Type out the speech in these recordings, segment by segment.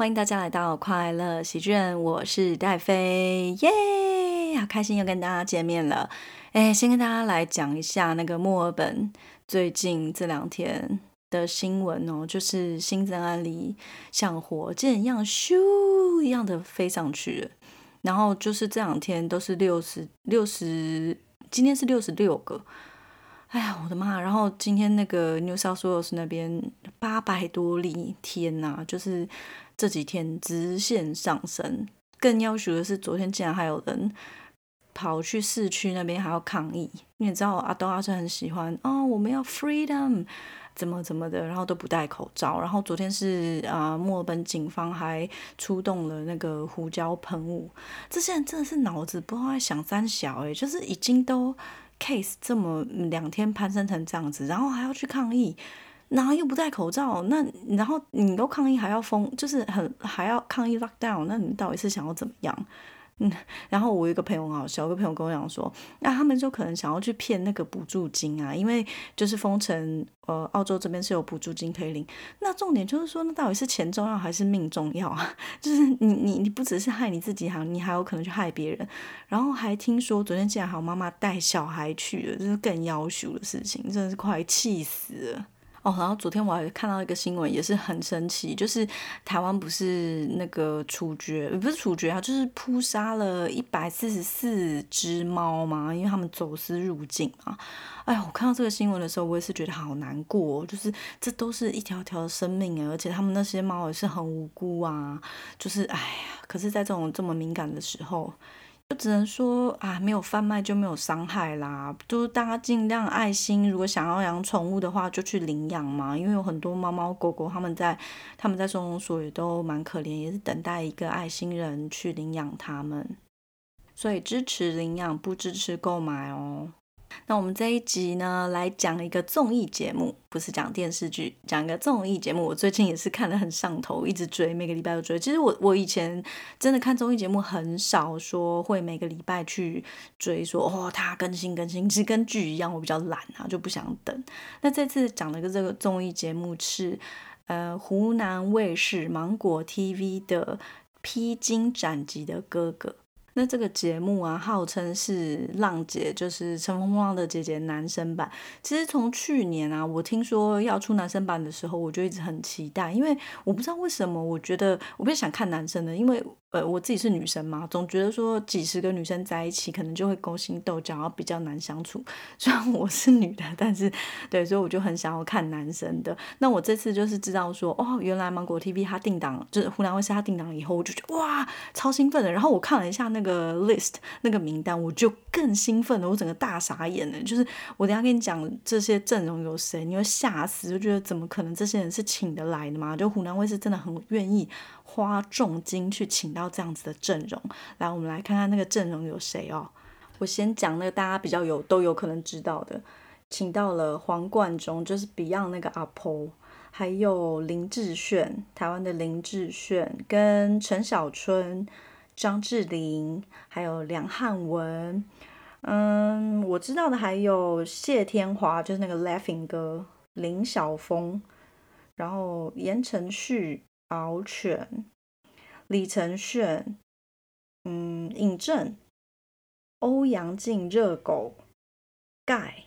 欢迎大家来到快乐喜剧人，我是戴飞，耶！好开心又跟大家见面了。哎，先跟大家来讲一下那个墨尔本最近这两天的新闻哦，就是新增案例像火箭一样咻一样的飞上去，然后就是这两天都是六十六十，今天是六十六个。哎呀，我的妈！然后今天那个 New South Wales 那边八百多例，天呐，就是这几天直线上升。更要求的是，昨天竟然还有人跑去市区那边还要抗议。你也知道，阿东阿是很喜欢哦，我们要 freedom，怎么怎么的，然后都不戴口罩。然后昨天是啊，墨尔本警方还出动了那个胡椒喷雾。这些人真的是脑子不知道在想三小哎，就是已经都。case 这么两天攀升成这样子，然后还要去抗议，然后又不戴口罩，那然后你都抗议还要封，就是很还要抗议 lockdown，那你到底是想要怎么样？嗯，然后我一个朋友很好笑，有个朋友跟我讲说，那他们就可能想要去骗那个补助金啊，因为就是封城，呃，澳洲这边是有补助金可以领。那重点就是说，那到底是钱重要还是命重要啊？就是你你你不只是害你自己，还你还有可能去害别人。然后还听说昨天竟然还有妈妈带小孩去了，这是更要求的事情，真的是快气死了。哦，然后昨天我还看到一个新闻，也是很神奇，就是台湾不是那个处决，不是处决啊，就是扑杀了一百四十四只猫嘛，因为他们走私入境嘛。哎呀，我看到这个新闻的时候，我也是觉得好难过，就是这都是一条条的生命而且他们那些猫也是很无辜啊，就是哎呀，可是在这种这么敏感的时候。就只能说啊，没有贩卖就没有伤害啦。就是大家尽量爱心，如果想要养宠物的话，就去领养嘛。因为有很多猫猫狗狗，他们在他们在收容所也都蛮可怜，也是等待一个爱心人去领养他们。所以支持领养，不支持购买哦。那我们这一集呢，来讲一个综艺节目，不是讲电视剧，讲一个综艺节目。我最近也是看得很上头，一直追，每个礼拜都追。其实我我以前真的看综艺节目很少，说会每个礼拜去追，说哦它更新更新，其实跟剧一样，我比较懒啊，就不想等。那这次讲了个这个综艺节目是，呃，湖南卫视芒果 TV 的《披荆斩棘的哥哥》。那这个节目啊，号称是浪姐，就是《乘风破浪的姐姐》男生版。其实从去年啊，我听说要出男生版的时候，我就一直很期待，因为我不知道为什么，我觉得我不是想看男生的，因为。呃，我自己是女生嘛，总觉得说几十个女生在一起，可能就会勾心斗角，然后比较难相处。虽然我是女的，但是对，所以我就很想要看男生的。那我这次就是知道说，哦，原来芒果 TV 它定档，就是湖南卫视它定档以后，我就觉得哇，超兴奋的。然后我看了一下那个 list 那个名单，我就更兴奋了，我整个大傻眼了。就是我等下跟你讲这些阵容有谁，你会吓死，就觉得怎么可能这些人是请得来的嘛？就湖南卫视真的很愿意。花重金去请到这样子的阵容，来，我们来看看那个阵容有谁哦。我先讲那个大家比较有都有可能知道的，请到了黄贯中，就是 Beyond 那个阿婆，还有林志炫，台湾的林志炫，跟陈小春、张智霖，还有梁汉文。嗯，我知道的还有谢天华，就是那个 Laughing 哥，林晓峰，然后言承旭。敖犬、李承铉、嗯，尹正、欧阳靖、热狗、盖、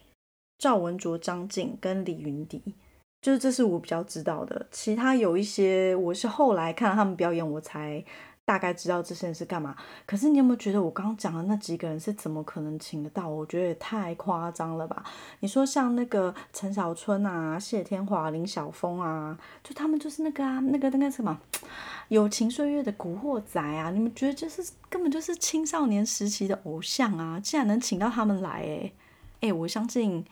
赵文卓、张晋跟李云迪，就是这是我比较知道的。其他有一些，我是后来看他们表演，我才。大概知道这些人是干嘛，可是你有没有觉得我刚刚讲的那几个人是怎么可能请得到？我觉得也太夸张了吧！你说像那个陈小春啊、谢天华、林晓峰啊，就他们就是那个啊，那个那个什么《友情岁月》的古惑仔啊，你们觉得就是根本就是青少年时期的偶像啊！竟然能请到他们来，哎哎，我相信，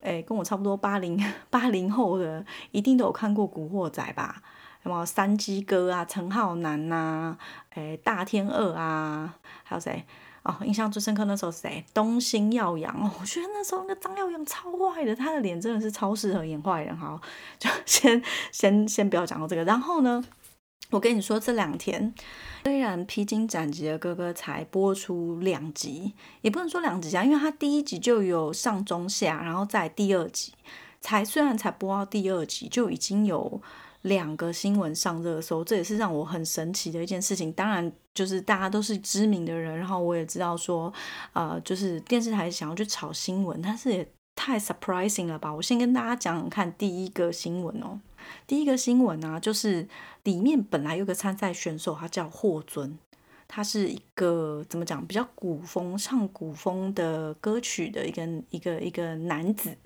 哎，跟我差不多八零 八零后的一定都有看过古惑仔吧？什么三鸡哥啊，陈浩南呐，诶，大天二啊，还有谁？哦，印象最深刻那时候谁？东兴耀阳哦，我觉得那时候那个张耀扬超坏的，他的脸真的是超适合演坏人。好，就 先先先不要讲到这个。然后呢，我跟你说，这两天虽然《披荆斩棘的哥哥》才播出两集，也不能说两集啊，因为他第一集就有上中下，然后在第二集才虽然才播到第二集，就已经有。两个新闻上热搜，这也是让我很神奇的一件事情。当然，就是大家都是知名的人，然后我也知道说，呃，就是电视台想要去炒新闻，但是也太 surprising 了吧？我先跟大家讲讲看第一个新闻哦。第一个新闻啊，就是里面本来有个参赛选手，他叫霍尊，他是一个怎么讲，比较古风唱古风的歌曲的一个一个一个男子。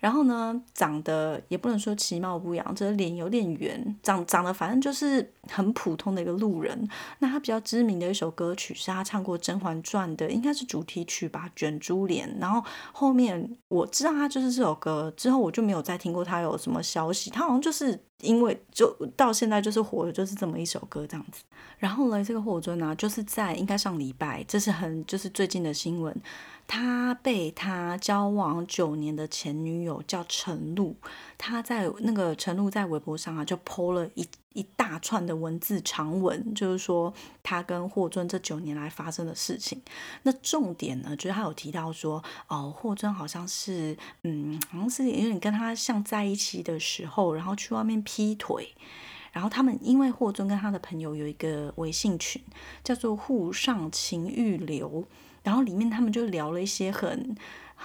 然后呢，长得也不能说其貌不扬，这脸有点圆，长长得反正就是很普通的一个路人。那他比较知名的一首歌曲是他唱过《甄嬛传》的，应该是主题曲吧，《卷珠帘》。然后后面我知道他就是这首歌，之后我就没有再听过他有什么消息。他好像就是因为就到现在就是火的就是这么一首歌这样子。然后呢，这个霍尊呢，就是在应该上礼拜，这是很就是最近的新闻。他被他交往九年的前女友叫陈露，他在那个陈露在微博上啊，就 po 了一一大串的文字长文，就是说他跟霍尊这九年来发生的事情。那重点呢，就是他有提到说，哦，霍尊好像是，嗯，好像是有点跟他像在一起的时候，然后去外面劈腿，然后他们因为霍尊跟他的朋友有一个微信群，叫做“沪上情欲流”。然后里面他们就聊了一些很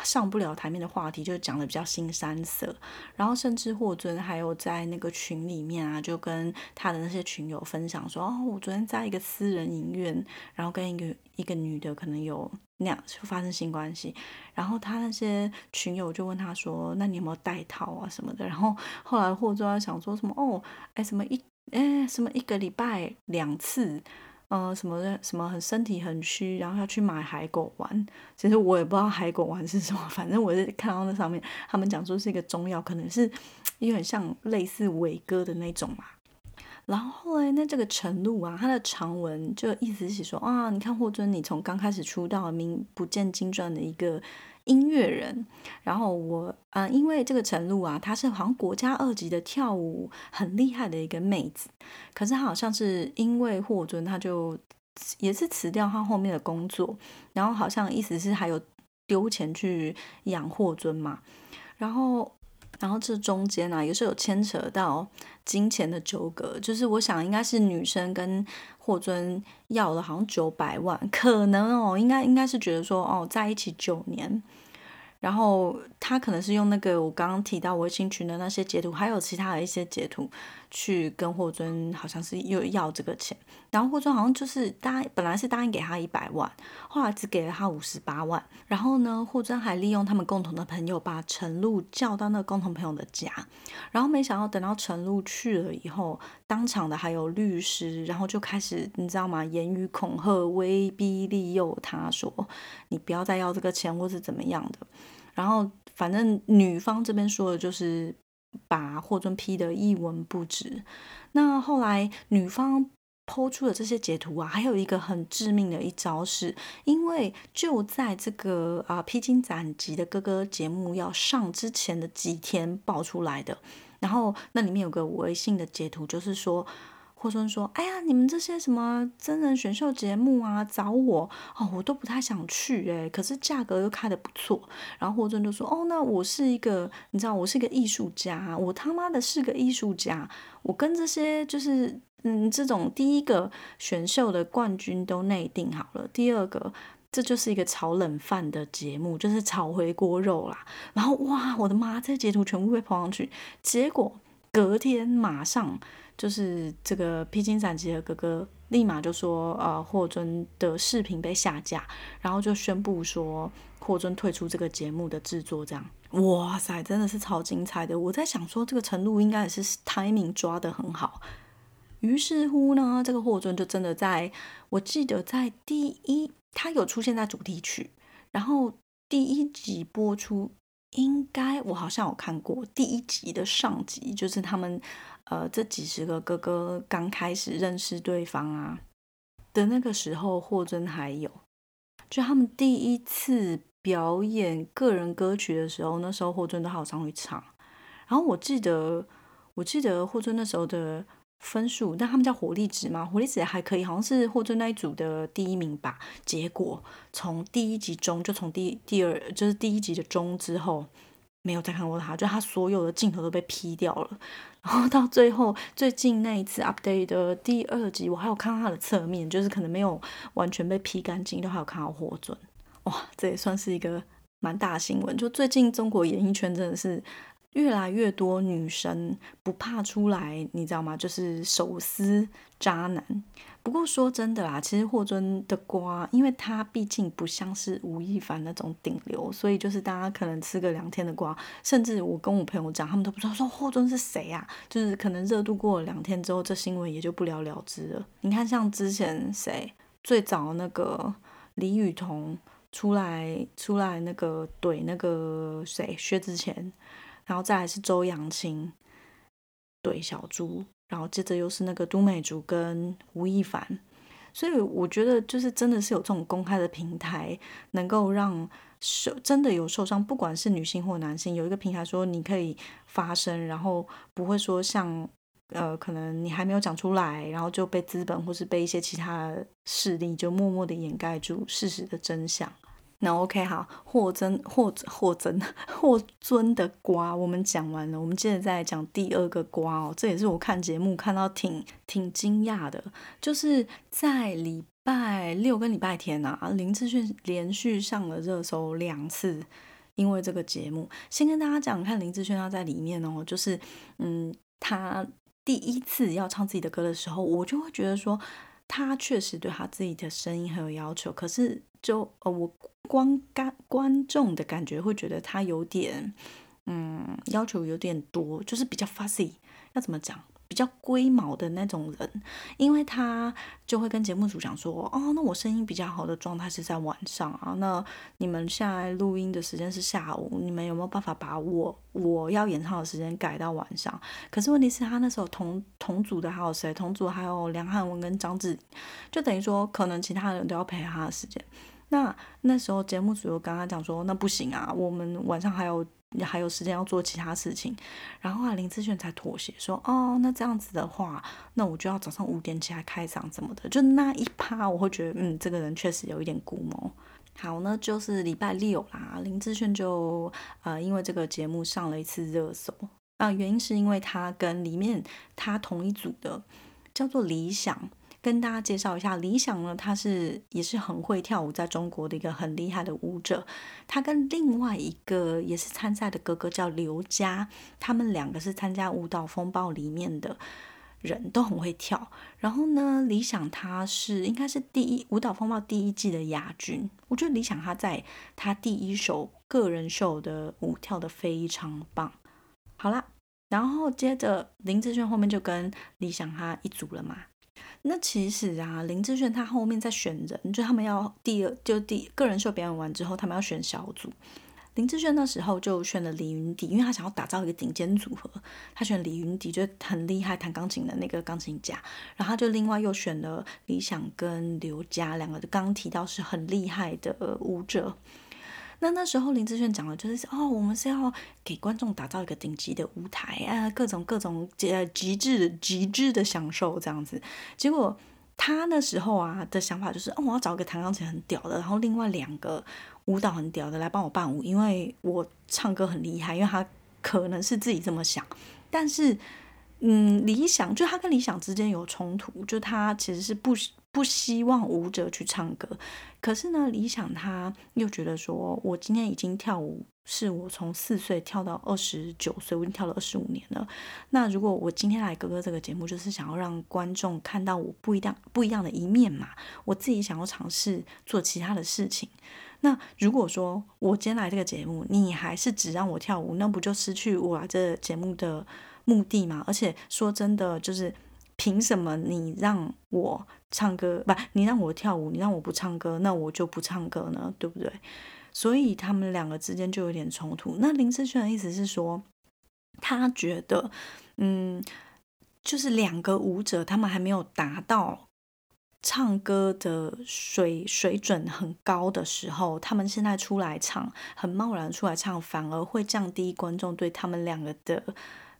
上不了台面的话题，就讲的比较新三色。然后甚至霍尊还有在那个群里面啊，就跟他的那些群友分享说：“哦，我昨天在一个私人影院，然后跟一个一个女的可能有那样就发生性关系。”然后他那些群友就问他说：“那你有没有带套啊什么的？”然后后来霍尊想说什么：“哦，哎什么一哎什么一个礼拜两次。”嗯，什么的，什么很身体很虚，然后要去买海狗丸。其实我也不知道海狗丸是什么，反正我是看到那上面，他们讲说是一个中药，可能是有点像类似伟哥的那种嘛。然后后来那这个陈露啊，他的长文就意思是说啊，你看霍尊，你从刚开始出道名不见经传的一个。音乐人，然后我啊，因为这个陈露啊，她是好像国家二级的跳舞很厉害的一个妹子，可是她好像是因为霍尊，她就也是辞掉她后面的工作，然后好像意思是还有丢钱去养霍尊嘛，然后。然后这中间呢，也是有牵扯到金钱的纠葛，就是我想应该是女生跟霍尊要了好像九百万，可能哦，应该应该是觉得说哦，在一起九年。然后他可能是用那个我刚刚提到微信群的那些截图，还有其他的一些截图，去跟霍尊好像是又要这个钱。然后霍尊好像就是答本来是答应给他一百万，后来只给了他五十八万。然后呢，霍尊还利用他们共同的朋友把陈露叫到那个共同朋友的家。然后没想到等到陈露去了以后，当场的还有律师，然后就开始你知道吗？言语恐吓、威逼利诱他说：“你不要再要这个钱，或是怎么样的。”然后，反正女方这边说的就是把霍尊批得一文不值。那后来女方抛出的这些截图啊，还有一个很致命的一招，是因为就在这个啊披荆斩棘的哥哥节目要上之前的几天爆出来的。然后那里面有个微信的截图，就是说。霍尊说：“哎呀，你们这些什么真人选秀节目啊，找我哦，我都不太想去哎。可是价格又开的不错。然后霍尊就说：哦，那我是一个，你知道，我是一个艺术家，我他妈的是个艺术家。我跟这些就是嗯，这种第一个选秀的冠军都内定好了，第二个这就是一个炒冷饭的节目，就是炒回锅肉啦。然后哇，我的妈，这些截图全部被抛上去，结果隔天马上。”就是这个披荆斩棘的哥哥，立马就说，呃，霍尊的视频被下架，然后就宣布说，霍尊退出这个节目的制作。这样，哇塞，真的是超精彩的。我在想说，这个程度应该也是 timing 抓的很好。于是乎呢，这个霍尊就真的在，我记得在第一，他有出现在主题曲，然后第一集播出，应该我好像有看过第一集的上集，就是他们。呃，这几十个哥哥刚开始认识对方啊的那个时候，霍尊还有，就他们第一次表演个人歌曲的时候，那时候霍尊都好上去唱。然后我记得，我记得霍尊那时候的分数，但他们叫火力值嘛，火力值还可以，好像是霍尊那一组的第一名吧。结果从第一集中，就从第第二，就是第一集的中之后。没有再看过他，就他所有的镜头都被 P 掉了。然后到最后最近那一次 update 的第二集，我还有看到他的侧面，就是可能没有完全被 P 干净，都还有看到霍尊。哇，这也算是一个蛮大新闻。就最近中国演艺圈真的是越来越多女生不怕出来，你知道吗？就是手撕渣男。不过说真的啦，其实霍尊的瓜，因为他毕竟不像是吴亦凡那种顶流，所以就是大家可能吃个两天的瓜，甚至我跟我朋友讲，他们都不知道说霍尊是谁啊，就是可能热度过了两天之后，这新闻也就不了了之了。你看，像之前谁最早那个李雨桐出来出来那个怼那个谁薛之谦，然后再来是周扬青怼小猪。然后接着又是那个都美竹跟吴亦凡，所以我觉得就是真的是有这种公开的平台，能够让受真的有受伤，不管是女性或男性，有一个平台说你可以发声，然后不会说像呃可能你还没有讲出来，然后就被资本或是被一些其他势力就默默的掩盖住事实的真相。那 OK 好，霍尊霍霍尊霍尊的瓜我们讲完了，我们接着再讲第二个瓜哦。这也是我看节目看到挺挺惊讶的，就是在礼拜六跟礼拜天啊，林志炫连续上了热搜两次，因为这个节目。先跟大家讲，看林志炫他在里面哦，就是嗯，他第一次要唱自己的歌的时候，我就会觉得说，他确实对他自己的声音很有要求，可是就呃我。观感观众的感觉会觉得他有点，嗯，要求有点多，就是比较 fussy，要怎么讲？比较龟毛的那种人，因为他就会跟节目组讲说，哦，那我声音比较好的状态是在晚上啊，那你们现在录音的时间是下午，你们有没有办法把我我要演唱的时间改到晚上？可是问题是他那时候同同组的还有谁？同组还有梁汉文跟张智，就等于说可能其他人都要陪他的时间。那那时候节目组又跟他讲说，那不行啊，我们晚上还有还有时间要做其他事情。然后啊，林志炫才妥协说，哦，那这样子的话，那我就要早上五点起来开嗓怎么的？就那一趴，我会觉得，嗯，这个人确实有一点古谋。好，那就是礼拜六啦，林志炫就呃，因为这个节目上了一次热搜啊，原因是因为他跟里面他同一组的叫做理想。跟大家介绍一下，李想呢，他是也是很会跳舞，在中国的一个很厉害的舞者。他跟另外一个也是参赛的哥哥叫刘佳，他们两个是参加舞蹈风暴里面的人都很会跳。然后呢，李想他是应该是第一舞蹈风暴第一季的亚军。我觉得李想他在他第一首个人秀的舞跳得非常棒。好啦，然后接着林志炫后面就跟李想他一组了嘛。那其实啊，林志炫他后面在选人，就他们要第二就第个人秀表演完之后，他们要选小组。林志炫那时候就选了李云迪，因为他想要打造一个顶尖组合，他选李云迪就很厉害弹钢琴的那个钢琴家，然后他就另外又选了李想跟刘佳两个，刚提到是很厉害的舞者。那那时候林志炫讲的就是哦，我们是要给观众打造一个顶级的舞台啊，各种各种呃极致极致的享受这样子。结果他那时候啊的想法就是哦，我要找一个弹钢琴很屌的，然后另外两个舞蹈很屌的来帮我伴舞，因为我唱歌很厉害。因为他可能是自己这么想，但是嗯，理想就他跟理想之间有冲突，就他其实是不不希望舞者去唱歌。可是呢，理想他又觉得说，我今天已经跳舞，是我从四岁跳到二十九岁，我已经跳了二十五年了。那如果我今天来哥哥这个节目，就是想要让观众看到我不一样不一样的一面嘛。我自己想要尝试做其他的事情。那如果说我今天来这个节目，你还是只让我跳舞，那不就失去我来这节目的目的吗？而且说真的，就是。凭什么你让我唱歌不？你让我跳舞，你让我不唱歌，那我就不唱歌呢，对不对？所以他们两个之间就有点冲突。那林志炫的意思是说，他觉得，嗯，就是两个舞者他们还没有达到唱歌的水水准很高的时候，他们现在出来唱，很贸然出来唱，反而会降低观众对他们两个的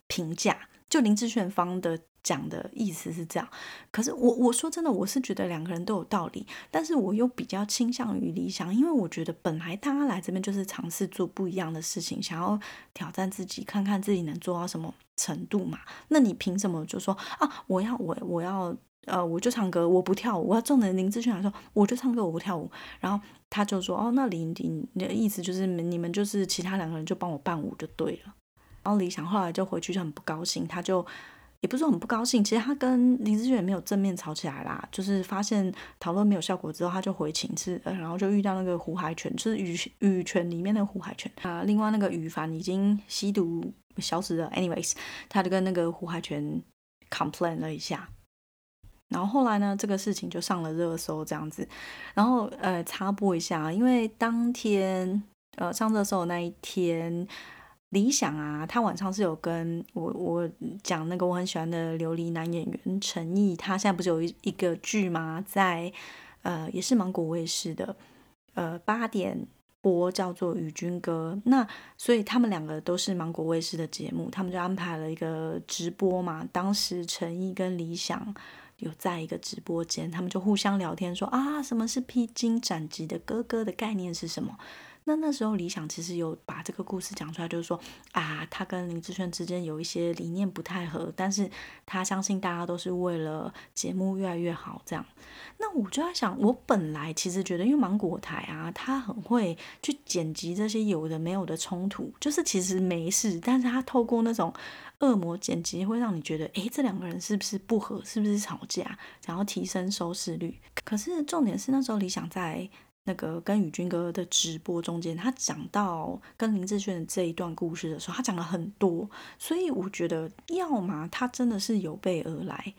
评价。就林志炫方的。讲的意思是这样。可是我我说真的，我是觉得两个人都有道理，但是我又比较倾向于理想，因为我觉得本来大家来这边就是尝试做不一样的事情，想要挑战自己，看看自己能做到什么程度嘛。那你凭什么就说啊，我要我我要？呃，我就唱歌，我不跳舞。我要重的林志炫来说，我就唱歌，我不跳舞。然后他就说，哦，那林林的意思就是你们就是其他两个人就帮我伴舞就对了。然后李想后来就回去就很不高兴，他就也不是很不高兴，其实他跟林志炫没有正面吵起来啦，就是发现讨论没有效果之后，他就回寝室，然后就遇到那个胡海泉，就是羽羽泉里面的胡海泉啊。另外那个羽凡已经吸毒消失了，anyways，他就跟那个胡海泉 complain 了一下。然后后来呢，这个事情就上了热搜，这样子。然后呃，插播一下，因为当天呃上热搜的那一天，理想啊，他晚上是有跟我我讲那个我很喜欢的琉璃男演员陈毅，他现在不是有一一个剧吗？在呃也是芒果卫视的呃八点播，叫做《与君歌》。那所以他们两个都是芒果卫视的节目，他们就安排了一个直播嘛。当时陈毅跟理想。有在一个直播间，他们就互相聊天说啊，什么是披荆斩棘的哥哥的概念是什么？那那时候理想其实有把这个故事讲出来，就是说啊，他跟林志炫之间有一些理念不太合，但是他相信大家都是为了节目越来越好这样。那我就在想，我本来其实觉得，因为芒果台啊，他很会去剪辑这些有的没有的冲突，就是其实没事，但是他透过那种恶魔剪辑，会让你觉得，诶，这两个人是不是不和，是不是吵架，想要提升收视率。可是重点是那时候理想在。那个跟宇君哥的直播中间，他讲到跟林志炫的这一段故事的时候，他讲了很多，所以我觉得，要么他真的是有备而来，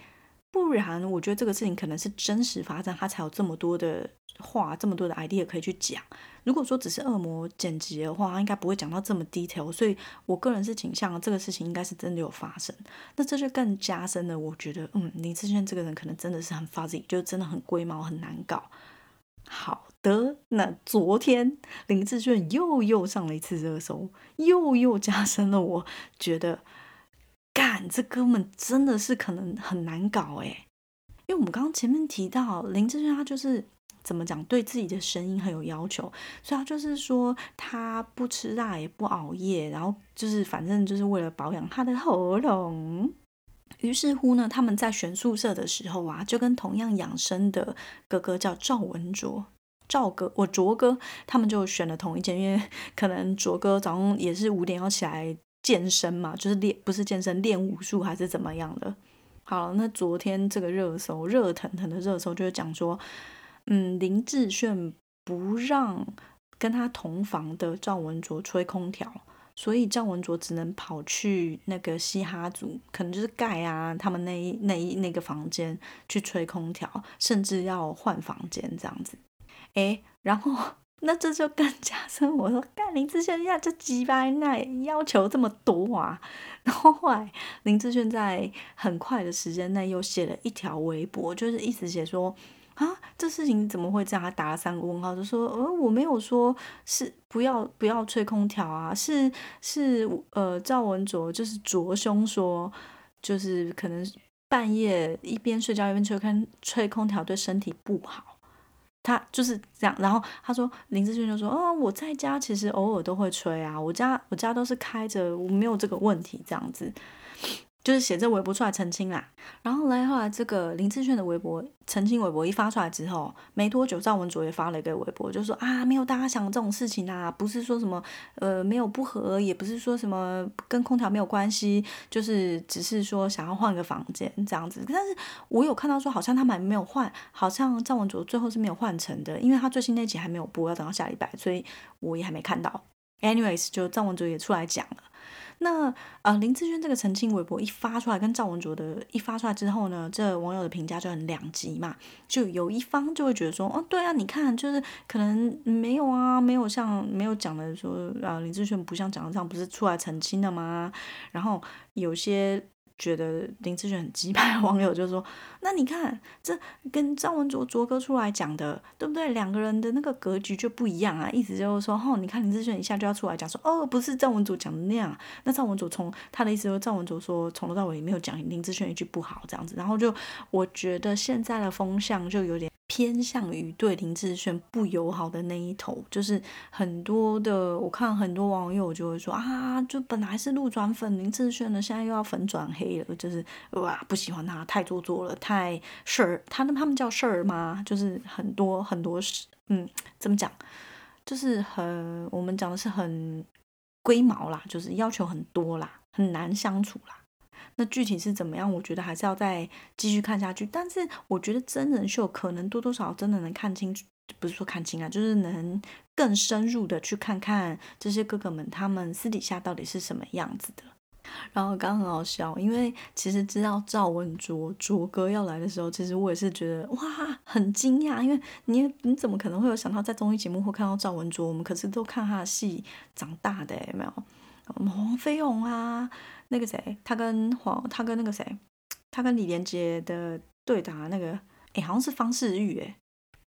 不然我觉得这个事情可能是真实发生，他才有这么多的话，这么多的 idea 可以去讲。如果说只是恶魔剪辑的话，他应该不会讲到这么 detail。所以我个人是倾向这个事情应该是真的有发生，那这就更加深了，我觉得，嗯，林志炫这个人可能真的是很 fuzzy，就真的很龟毛，很难搞。好的，那昨天林志炫又又上了一次热搜，又又加深了我觉得，干这哥们真的是可能很难搞诶。因为我们刚刚前面提到林志炫他就是怎么讲，对自己的声音很有要求，所以他就是说他不吃辣也不熬夜，然后就是反正就是为了保养他的喉咙。于是乎呢，他们在选宿舍的时候啊，就跟同样养生的哥哥叫赵文卓，赵哥，我卓哥，他们就选了同一间，因为可能卓哥早上也是五点要起来健身嘛，就是练不是健身练武术还是怎么样的。好，那昨天这个热搜热腾腾的热搜就是讲说，嗯，林志炫不让跟他同房的赵文卓吹空调。所以赵文卓只能跑去那个嘻哈组，可能就是盖啊，他们那一那一那个房间去吹空调，甚至要换房间这样子。诶，然后那这就更加深我说，干林志炫呀，这几百那要求这么多啊。然后后来林志炫在很快的时间内又写了一条微博，就是意思写说。啊，这事情怎么会这样？他打了三个问号，就说：“呃，我没有说是不要不要吹空调啊，是是呃，赵文卓就是卓兄说，就是可能半夜一边睡觉一边吹空吹空调对身体不好。他就是这样。然后他说林志炫就说：哦，我在家其实偶尔都会吹啊，我家我家都是开着，我没有这个问题，这样子。”就是写这微博出来澄清啦，然后来后来这个林志炫的微博澄清微博一发出来之后，没多久赵文卓也发了一个微博，就说啊没有大家想这种事情啊，不是说什么呃没有不和，也不是说什么跟空调没有关系，就是只是说想要换个房间这样子。但是我有看到说好像他们还没有换，好像赵文卓最后是没有换成的，因为他最新那集还没有播，要等到下礼拜，所以我也还没看到。Anyways，就赵文卓也出来讲了。那啊，林志炫这个澄清微博一发出来，跟赵文卓的一发出来之后呢，这网友的评价就很两极嘛。就有一方就会觉得说，哦，对啊，你看，就是可能没有啊，没有像没有讲的说啊，林志炫不像讲的这样，不是出来澄清的吗？然后有些觉得林志炫很鸡排，网友就说：“那你看，这跟赵文卓卓哥出来讲的，对不对？两个人的那个格局就不一样啊。意思就是说，哦，你看林志炫一下就要出来讲说，哦，不是赵文卓讲的那样。那赵文卓从他的意思说，张文卓说从头到尾没有讲林志炫一句不好这样子。然后就我觉得现在的风向就有点。”偏向于对林志炫不友好的那一头，就是很多的，我看很多网友就会说啊，就本来是路转粉林志炫的，现在又要粉转黑了，就是哇，不喜欢他，太做作了，太事儿，他那他们叫事儿吗？就是很多很多事，嗯，怎么讲？就是很，我们讲的是很龟毛啦，就是要求很多啦，很难相处啦。那具体是怎么样？我觉得还是要再继续看下去。但是我觉得真人秀可能多多少少真的能看清楚，不是说看清啊，就是能更深入的去看看这些哥哥们他们私底下到底是什么样子的。然后刚刚很好笑，因为其实知道赵文卓卓哥要来的时候，其实我也是觉得哇很惊讶，因为你你怎么可能会有想到在综艺节目会看到赵文卓？我们可是都看他的戏长大的，有没有？我们黄飞鸿啊。那个谁，他跟黄，他跟那个谁，他跟李连杰的对打，那个哎，好像是方世玉哎，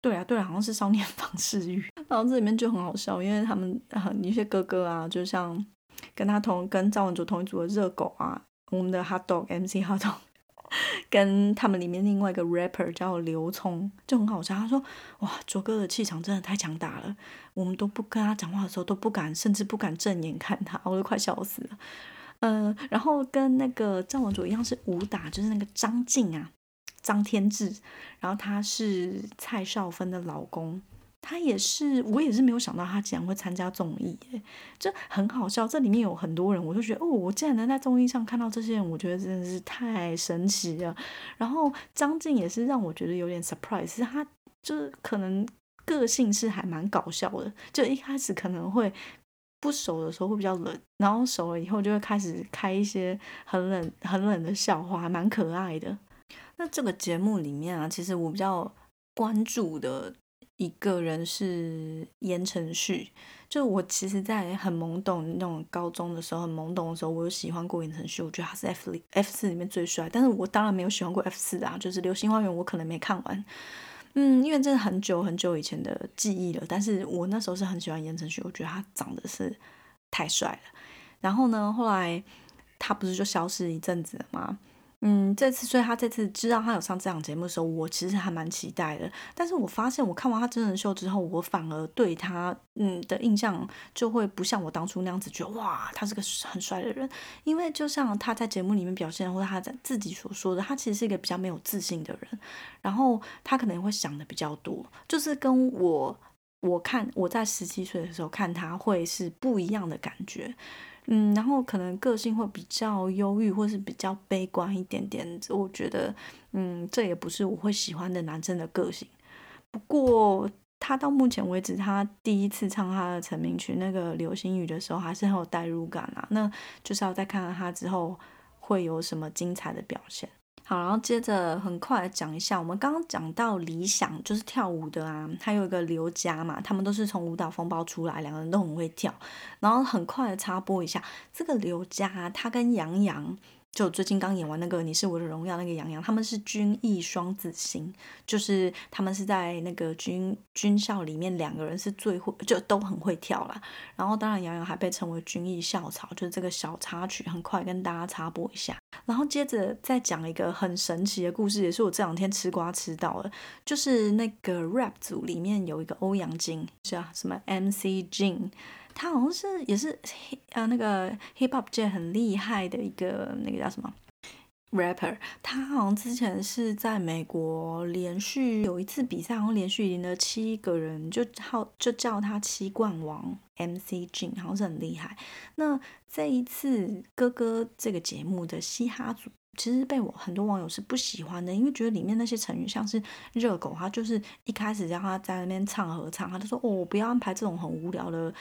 对啊，对啊，好像是少年 方世玉。然后这里面就很好笑，因为他们一些哥哥啊，就像跟他同跟赵文卓同一组的热狗啊，我们的 Hot Dog MC Hot Dog，跟他们里面另外一个 rapper 叫刘聪，就很好笑。他说：“哇，卓哥的气场真的太强大了，我们都不跟他讲话的时候都不敢，甚至不敢正眼看他，我都快笑死了。”嗯，然后跟那个赵文卓一样是武打，就是那个张晋啊，张天志，然后他是蔡少芬的老公，他也是，我也是没有想到他竟然会参加综艺，就很好笑。这里面有很多人，我就觉得哦，我竟然能在综艺上看到这些人，我觉得真的是太神奇了。然后张晋也是让我觉得有点 surprise，他就是可能个性是还蛮搞笑的，就一开始可能会。不熟的时候会比较冷，然后熟了以后就会开始开一些很冷、很冷的笑话，蛮可爱的。那这个节目里面啊，其实我比较关注的一个人是言承旭。就我其实，在很懵懂那种高中的时候，很懵懂的时候，我有喜欢过言承旭，我觉得他是 F 里 F 四里面最帅。但是我当然没有喜欢过 F 四啊，就是《流星花园》，我可能没看完。嗯，因为这是很久很久以前的记忆了，但是我那时候是很喜欢言承旭，我觉得他长得是太帅了。然后呢，后来他不是就消失一阵子了吗？嗯，这次所以他这次知道他有上这档节目的时候，我其实还蛮期待的。但是我发现我看完他真人秀之后，我反而对他嗯的印象就会不像我当初那样子觉得哇，他是个很帅的人。因为就像他在节目里面表现，或者他在自己所说的，他其实是一个比较没有自信的人。然后他可能会想的比较多，就是跟我我看我在十七岁的时候看他会是不一样的感觉。嗯，然后可能个性会比较忧郁，或是比较悲观一点点。我觉得，嗯，这也不是我会喜欢的男生的个性。不过，他到目前为止，他第一次唱他的成名曲那个《流星雨》的时候，还是很有代入感啊。那就是要再看看他之后会有什么精彩的表现。好，然后接着很快讲一下，我们刚刚讲到理想就是跳舞的啊，还有一个刘佳嘛，他们都是从舞蹈风暴出来，两个人都很会跳。然后很快的插播一下，这个刘佳他跟杨洋。就最近刚演完那个《你是我的荣耀》那个杨洋，他们是军艺双子星，就是他们是在那个军军校里面两个人是最会，就都很会跳啦。然后当然杨洋还被称为军艺校草，就是这个小插曲，很快跟大家插播一下。然后接着再讲一个很神奇的故事，也是我这两天吃瓜吃到的，就是那个 rap 组里面有一个欧阳靖，是啊，什么 MC 靖。他好像是也是呃那个 hip hop 界很厉害的一个那个叫什么 rapper，他好像之前是在美国连续有一次比赛，好像连续赢了七个人，就号就叫他七冠王 MC j n 好像是很厉害。那这一次哥哥这个节目的嘻哈组，其实被我很多网友是不喜欢的，因为觉得里面那些成员像是热狗，他就是一开始让他在那边唱合唱，他就说哦，不要安排这种很无聊的。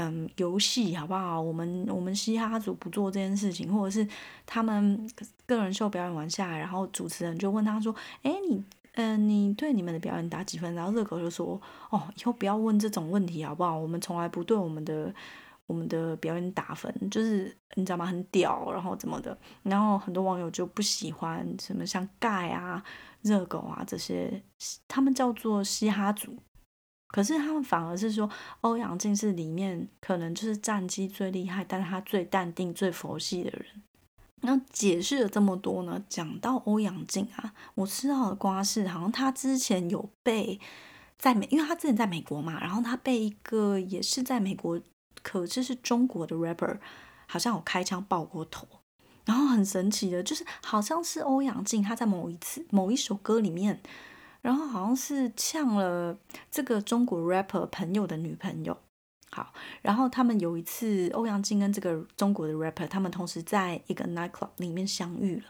嗯，游戏好不好？我们我们嘻哈组不做这件事情，或者是他们个人秀表演完下来，然后主持人就问他说：“哎，你嗯，你对你们的表演打几分？”然后热狗就说：“哦，以后不要问这种问题好不好？我们从来不对我们的我们的表演打分，就是你知道吗？很屌，然后怎么的？然后很多网友就不喜欢什么像盖啊、热狗啊这些，他们叫做嘻哈组。可是他们反而是说，欧阳靖是里面可能就是战绩最厉害，但是他最淡定、最佛系的人。那解释了这么多呢？讲到欧阳靖啊，我知道的瓜是，好像他之前有被在美，因为他之前在美国嘛，然后他被一个也是在美国，可是是中国的 rapper，好像有开枪爆过头。然后很神奇的，就是好像是欧阳靖他在某一次某一首歌里面。然后好像是呛了这个中国 rapper 朋友的女朋友，好，然后他们有一次欧阳靖跟这个中国的 rapper，他们同时在一个 nightclub 里面相遇了，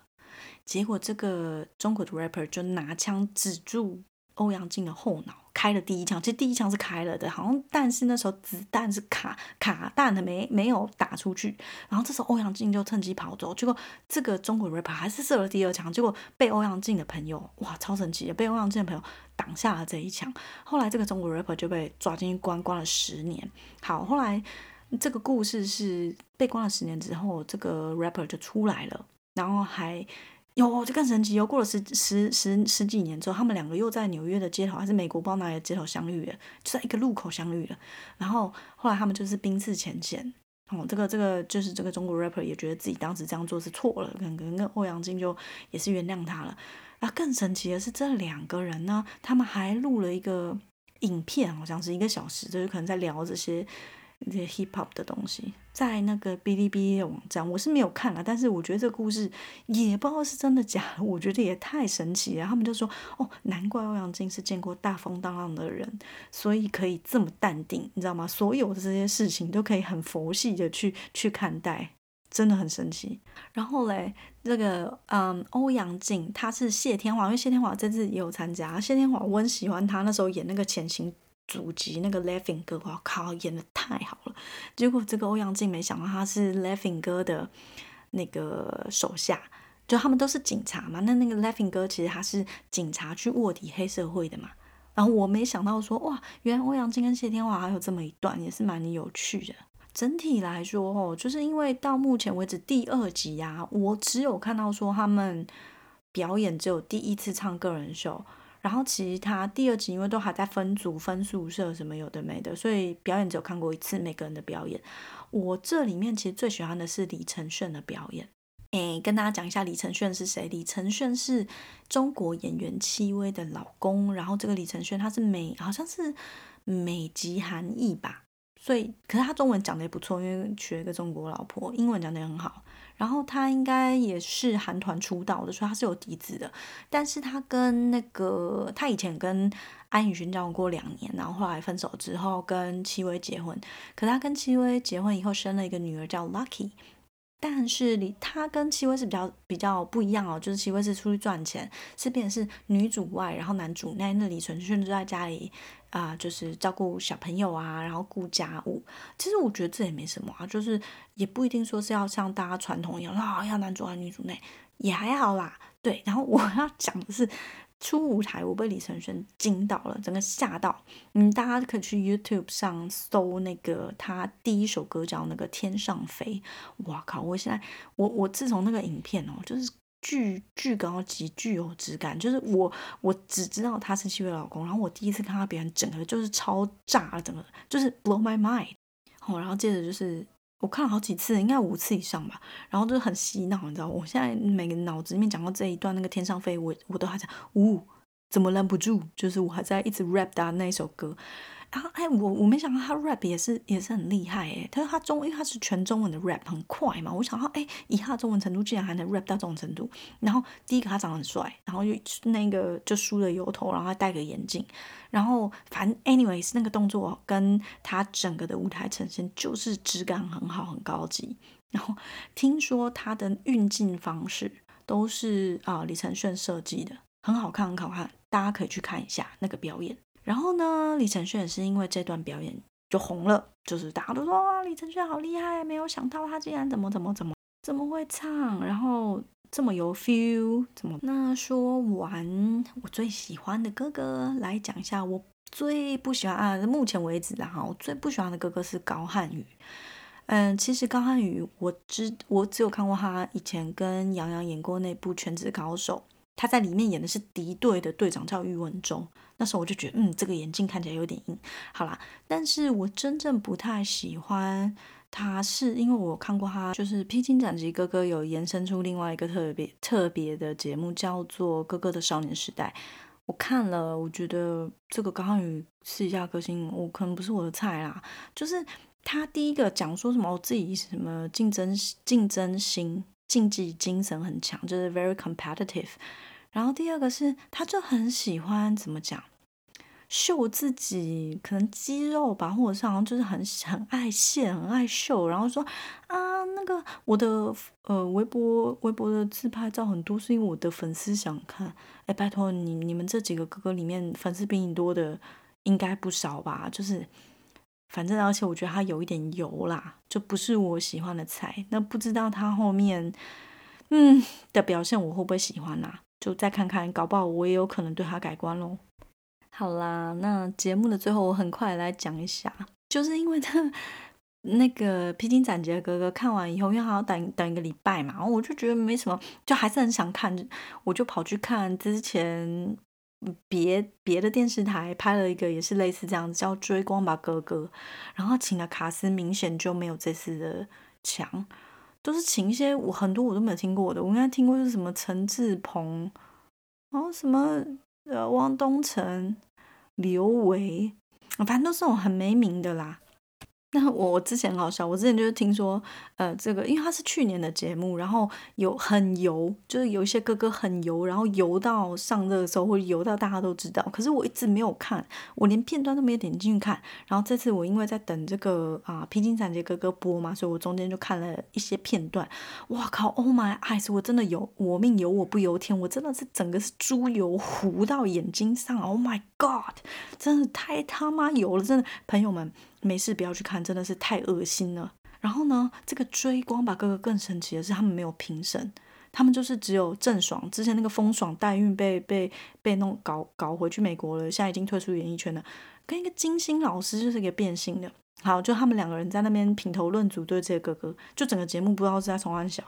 结果这个中国的 rapper 就拿枪指住欧阳靖的后脑。开了第一枪，其实第一枪是开了的，好像但是那时候子弹是卡卡弹的，没没有打出去。然后这时候欧阳靖就趁机跑走，结果这个中国 rapper 还是射了第二枪，结果被欧阳靖的朋友哇超神奇的，被欧阳靖的朋友挡下了这一枪。后来这个中国 rapper 就被抓进去关，关了十年。好，后来这个故事是被关了十年之后，这个 rapper 就出来了，然后还。有，就更神奇。又过了十十十十几年之后，他们两个又在纽约的街头，还是美国不知道哪里的街头相遇了，就在一个路口相遇了。然后后来他们就是冰释前嫌。哦，这个这个就是这个中国 rapper 也觉得自己当时这样做是错了，可能跟欧阳靖就也是原谅他了。啊，更神奇的是这两个人呢，他们还录了一个影片，好像是一个小时，就是可能在聊这些。那些 hip hop 的东西，在那个哔哩哔哩的网站，我是没有看了，但是我觉得这个故事也不知道是真的假的，我觉得也太神奇了。他们就说，哦，难怪欧阳靖是见过大风大浪的人，所以可以这么淡定，你知道吗？所有的这些事情都可以很佛系的去去看待，真的很神奇。然后嘞，这个嗯，欧阳靖他是谢天华，因为谢天华这次也有参加，谢天华我很喜欢他那时候演那个潜行。祖籍那个 Laughing 哥，我靠，演的太好了。结果这个欧阳靖没想到他是 Laughing 哥的那个手下，就他们都是警察嘛。那那个 Laughing 哥其实他是警察去卧底黑社会的嘛。然后我没想到说，哇，原来欧阳靖跟谢天华还有这么一段，也是蛮有趣的。整体来说，哦，就是因为到目前为止第二集啊，我只有看到说他们表演只有第一次唱个人秀。然后其他第二集因为都还在分组分宿舍什么有的没的，所以表演只有看过一次每个人的表演。我这里面其实最喜欢的是李承铉的表演。诶，跟大家讲一下李承铉是谁？李承铉是中国演员戚薇的老公。然后这个李承铉他是美，好像是美籍韩裔吧。所以可是他中文讲的也不错，因为娶了一个中国老婆，英文讲的也很好。然后他应该也是韩团出道的，所以他是有底子的。但是他跟那个他以前跟安以轩交往过两年，然后后来分手之后跟戚薇结婚。可他跟戚薇结婚以后生了一个女儿叫 Lucky。但是李他跟戚薇是比较比较不一样哦，就是戚薇是出去赚钱，是变成是女主外，然后男主内，那李承铉就在家里啊，就是照顾小朋友啊，然后顾家务。其实我觉得这也没什么啊，就是也不一定说是要像大家传统一样啊，要男主外女主内，也还好啦。对，然后我 要讲的是。出舞台，我被李承铉惊到了，整个吓到。嗯，大家可以去 YouTube 上搜那个他第一首歌叫那个《天上飞》。哇靠！我现在我我自从那个影片哦，就是巨巨高级、具有质感，就是我我只知道他是七位老公，然后我第一次看到别人，整个就是超炸，整个就是 blow my mind。好，然后接着就是。我看了好几次，应该五次以上吧。然后就是很洗脑，你知道我现在每个脑子里面讲到这一段那个天上飞，我我都还在，呜，怎么拦不住？就是我还在一直 rap 他那一首歌。然后哎，我我没想到他 rap 也是也是很厉害哎。他说他中，因为他是全中文的 rap，很快嘛。我想到哎，以他中文程度，竟然还能 rap 到这种程度。然后第一个他长得很帅，然后又那个就梳了油头，然后还戴个眼镜。然后反正 anyways 那个动作跟他整个的舞台呈现就是质感很好，很高级。然后听说他的运镜方式都是啊李承铉设计的，很好看，很好看，大家可以去看一下那个表演。然后呢，李承铉也是因为这段表演就红了，就是大家都说哇，李承铉好厉害，没有想到他竟然怎么怎么怎么怎么会唱，然后这么有 feel，怎么？那说完我最喜欢的哥哥，来讲一下我最不喜欢啊，目前为止啦哈，我最不喜欢的哥哥是高瀚宇。嗯，其实高瀚宇，我只我只有看过他以前跟杨洋演过那部《全职高手》，他在里面演的是敌对的队长叫喻文忠。那时候我就觉得，嗯，这个眼镜看起来有点硬。好啦，但是我真正不太喜欢他，是因为我看过他，就是《披荆斩棘》哥哥有延伸出另外一个特别特别的节目，叫做《哥哥的少年时代》。我看了，我觉得这个高瀚宇试一下歌星，我可能不是我的菜啦。就是他第一个讲说什么，我自己什么竞争竞争心、竞技精神很强，就是 very competitive。然后第二个是，他就很喜欢怎么讲，秀自己可能肌肉吧，或者是好像就是很很爱现、很爱秀。然后说啊，那个我的呃微博微博的自拍照很多，是因为我的粉丝想看。哎，拜托你你们这几个哥哥里面粉丝比你多的应该不少吧？就是反正而且我觉得他有一点油啦，就不是我喜欢的菜。那不知道他后面嗯的表现我会不会喜欢呐？就再看看，搞不好我也有可能对他改观喽。好啦，那节目的最后，我很快来讲一下，就是因为 他那个披荆斩棘的哥哥看完以后，因为还要等等一个礼拜嘛，然后我就觉得没什么，就还是很想看，我就跑去看之前别别的电视台拍了一个也是类似这样子，叫《追光吧哥哥》，然后请的卡斯明显就没有这次的强。都是请一些我很多我都没有听过的，我应该听过是什么陈志鹏，然后什么呃汪东城、刘维，反正都是那种很没名的啦。那我之前很好笑，我之前就是听说，呃，这个因为它是去年的节目，然后有很油，就是有一些哥哥很油，然后油到上热搜或油到大家都知道。可是我一直没有看，我连片段都没有点进去看。然后这次我因为在等这个啊《披荆斩棘》哥哥播嘛，所以我中间就看了一些片段。哇靠！Oh my eyes！我真的有我命由我不由天，我真的是整个是猪油糊到眼睛上。Oh my god！真的太他妈油了，真的朋友们。没事，不要去看，真的是太恶心了。然后呢，这个追光吧哥哥更神奇的是，他们没有评审，他们就是只有郑爽，之前那个风爽代孕被被被弄搞搞回去美国了，现在已经退出演艺圈了，跟一个金星老师就是一个变性的。好，就他们两个人在那边品头论足对这些哥哥，就整个节目不知道是在从安小。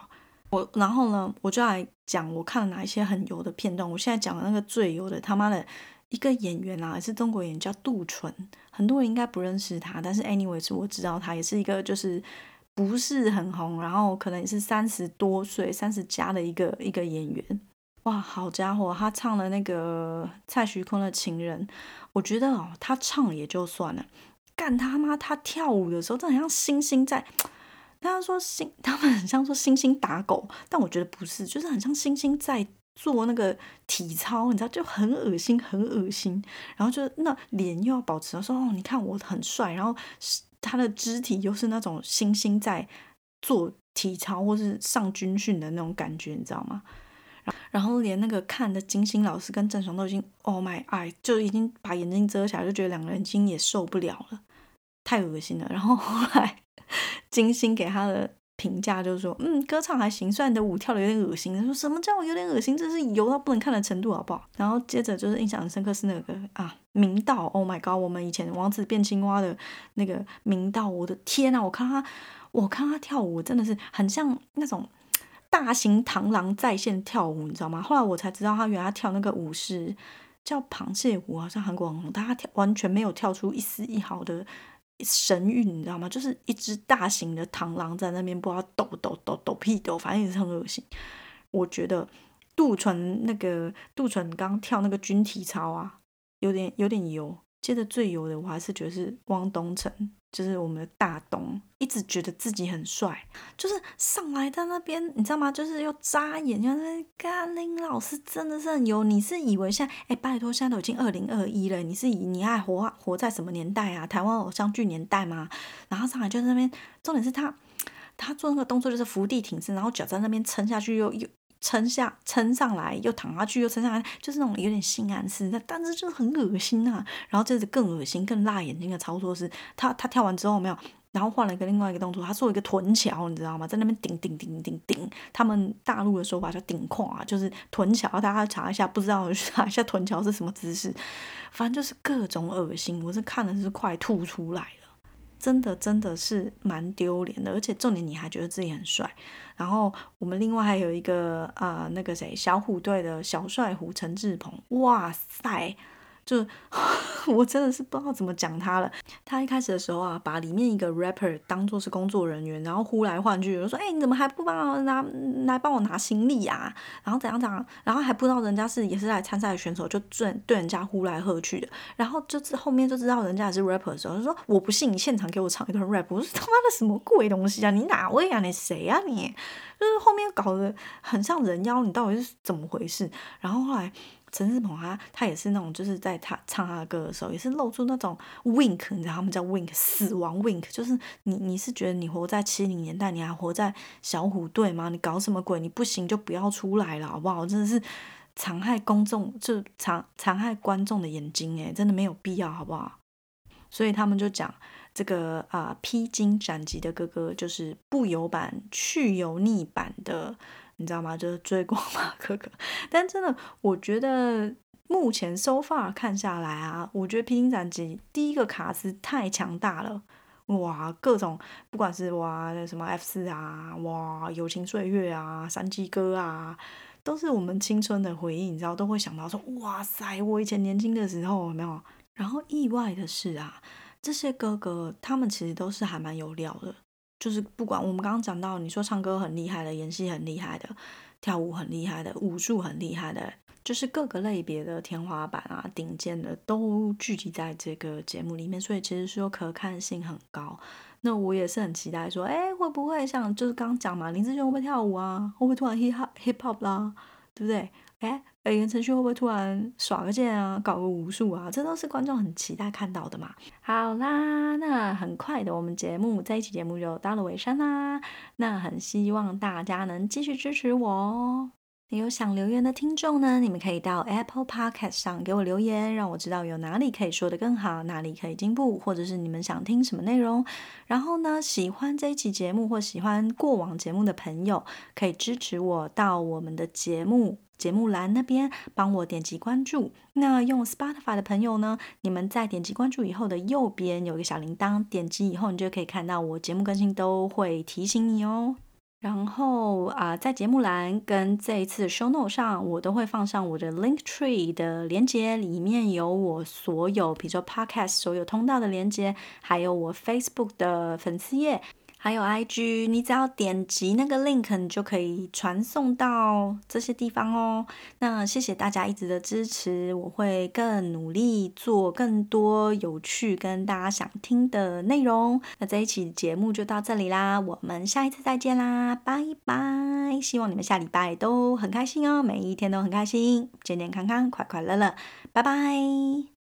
我然后呢，我就来讲我看了哪一些很油的片段。我现在讲的那个最油的，他妈的。一个演员啊，是中国演员，叫杜淳，很多人应该不认识他，但是 anyway 是我知道他，也是一个就是不是很红，然后可能也是三十多岁、三十加的一个一个演员。哇，好家伙，他唱了那个蔡徐坤的情人，我觉得哦，他唱也就算了，干他妈他跳舞的时候，真的像星星在，大家说星，他们很像说星星打狗，但我觉得不是，就是很像星星在。做那个体操，你知道就很恶心，很恶心。然后就那脸又要保持，说哦，你看我很帅。然后他的肢体又是那种星星在做体操或是上军训的那种感觉，你知道吗？然后连那个看的金星老师跟郑爽都已经，Oh my eye，就已经把眼睛遮起来，就觉得两个人已经也受不了了，太恶心了。然后后来 金星给他的。评价就是说，嗯，歌唱还行，虽然你的舞跳的有点恶心。说什么叫我有点恶心？这是油到不能看的程度，好不好？然后接着就是印象很深刻是那个啊，明道，Oh my god，我们以前王子变青蛙的那个明道，我的天呐，我看他，我看他跳舞真的是很像那种大型螳螂在线跳舞，你知道吗？后来我才知道他原来跳那个舞是叫螃蟹舞，好像韩国网红，但他跳完全没有跳出一丝一毫的。神韵，你知道吗？就是一只大型的螳螂在那边不知道抖抖抖抖屁抖，反正也是很恶心。我觉得杜淳那个杜淳刚跳那个军体操啊，有点有点油。接着最油的，我还是觉得是汪东城，就是我们的大东，一直觉得自己很帅，就是上来在那边，你知道吗？就是又扎眼，就是甘霖老师真的是很油。你是以为现在，哎，拜托，现在都已经二零二一了，你是以你爱活活在什么年代啊？台湾偶像剧年代吗？然后上来就在那边，重点是他，他做那个动作就是伏地挺身，然后脚在那边撑下去，又又。撑下撑上来，又躺下去，又撑上来，就是那种有点性暗示，但是就是很恶心啊。然后这是更恶心、更辣眼睛的操作是，他他跳完之后没有，然后换了一个另外一个动作，他做一个臀桥，你知道吗？在那边顶顶顶顶顶，他们大陆的说法叫顶胯，就是臀桥。大家查一下，不知道查一下臀桥是什么姿势，反正就是各种恶心，我是看的是快吐出来了。真的真的是蛮丢脸的，而且重点你还觉得自己很帅。然后我们另外还有一个啊，那个谁，小虎队的小帅虎陈志鹏，哇塞！就 我真的是不知道怎么讲他了。他一开始的时候啊，把里面一个 rapper 当做是工作人员，然后呼来唤去，就说：“哎，你怎么还不帮我拿来帮我拿行李啊？然后怎样怎样？然后还不知道人家是也是来参赛的选手，就对对人家呼来喝去的。然后就是后面就知道人家也是 rapper 的时候，就说：我不信你现场给我唱一段 rap。我说他妈的什么鬼东西啊？你哪位啊？你谁啊？你就是后面搞得很像人妖，你到底是怎么回事？然后后来。陈志鹏他他也是那种，就是在他唱他的歌的时候，也是露出那种 wink，你知道他们叫 wink，死亡 wink，就是你你是觉得你活在七零年代，你还活在小虎队吗？你搞什么鬼？你不行就不要出来了，好不好？真的是残害公众，就残残害观众的眼睛，诶，真的没有必要，好不好？所以他们就讲这个啊，披荆斩棘的哥哥就是不油版去油腻版的。你知道吗？就是追光马哥哥，但真的，我觉得目前 so far 看下来啊，我觉得《披荆斩棘》第一个卡司太强大了，哇，各种不管是哇什么 F 四啊，哇友情岁月啊，山鸡哥啊，都是我们青春的回忆，你知道，都会想到说，哇塞，我以前年轻的时候有没有？然后意外的是啊，这些哥哥他们其实都是还蛮有料的。就是不管我们刚刚讲到，你说唱歌很厉害的，演戏很厉害的，跳舞很厉害的，武术很厉害的，就是各个类别的天花板啊，顶尖的都聚集在这个节目里面，所以其实说可看性很高。那我也是很期待说，哎，会不会像就是刚讲嘛，林志炫会不会跳舞啊？会不会突然 hip hop hip hop 啦？对不对？哎。哎，言承旭会不会突然耍个剑啊，搞个武术啊？这都是观众很期待看到的嘛。好啦，那很快的，我们节目这一期节目就到了尾声啦。那很希望大家能继续支持我哦。有想留言的听众呢，你们可以到 Apple Podcast 上给我留言，让我知道有哪里可以说的更好，哪里可以进步，或者是你们想听什么内容。然后呢，喜欢这一期节目或喜欢过往节目的朋友，可以支持我到我们的节目。节目栏那边帮我点击关注。那用 Spotify 的朋友呢？你们在点击关注以后的右边有一个小铃铛，点击以后你就可以看到我节目更新都会提醒你哦。然后啊，在节目栏跟这一次 Show Note 上，我都会放上我的 Link Tree 的连接，里面有我所有，比如说 Podcast 所有通道的连接，还有我 Facebook 的粉丝页。还有 IG，你只要点击那个 link，你就可以传送到这些地方哦。那谢谢大家一直的支持，我会更努力做更多有趣跟大家想听的内容。那这一期节目就到这里啦，我们下一次再见啦，拜拜！希望你们下礼拜都很开心哦，每一天都很开心，健健康康，快快乐乐，拜拜。